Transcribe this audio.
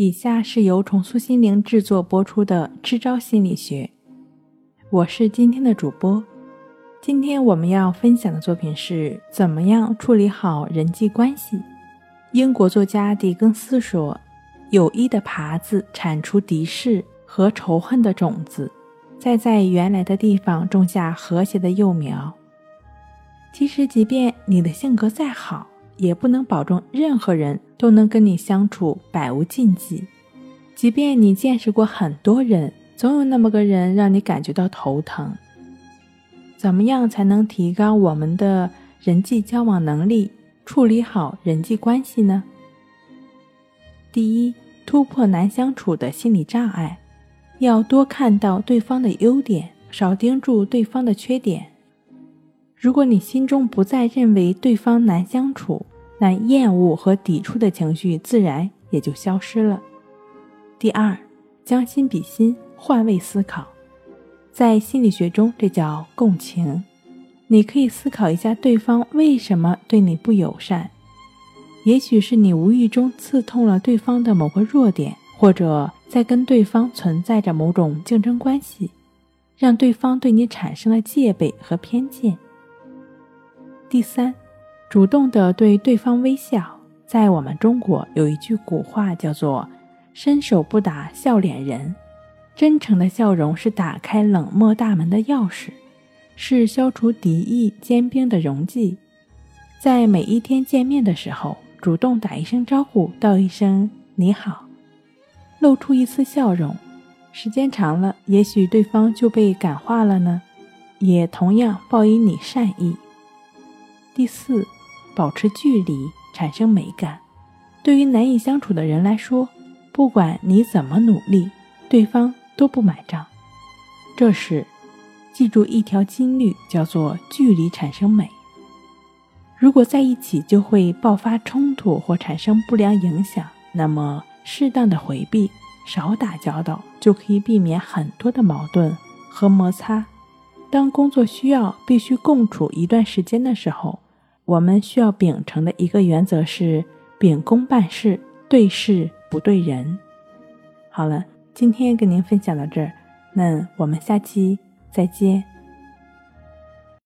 以下是由重塑心灵制作播出的《支招心理学》，我是今天的主播。今天我们要分享的作品是怎么样处理好人际关系。英国作家狄更斯说：“有益的耙子铲除敌视和仇恨的种子，再在原来的地方种下和谐的幼苗。”其实，即便你的性格再好，也不能保证任何人都能跟你相处百无禁忌。即便你见识过很多人，总有那么个人让你感觉到头疼。怎么样才能提高我们的人际交往能力，处理好人际关系呢？第一，突破难相处的心理障碍，要多看到对方的优点，少盯住对方的缺点。如果你心中不再认为对方难相处，那厌恶和抵触的情绪自然也就消失了。第二，将心比心，换位思考，在心理学中这叫共情。你可以思考一下对方为什么对你不友善，也许是你无意中刺痛了对方的某个弱点，或者在跟对方存在着某种竞争关系，让对方对你产生了戒备和偏见。第三，主动的对对方微笑。在我们中国有一句古话叫做“伸手不打笑脸人”，真诚的笑容是打开冷漠大门的钥匙，是消除敌意坚冰的溶剂。在每一天见面的时候，主动打一声招呼，道一声你好，露出一丝笑容，时间长了，也许对方就被感化了呢。也同样报以你善意。第四，保持距离，产生美感。对于难以相处的人来说，不管你怎么努力，对方都不买账。这时，记住一条金律，叫做距离产生美。如果在一起就会爆发冲突或产生不良影响，那么适当的回避，少打交道，就可以避免很多的矛盾和摩擦。当工作需要必须共处一段时间的时候，我们需要秉承的一个原则是秉公办事，对事不对人。好了，今天跟您分享到这儿，那我们下期再见。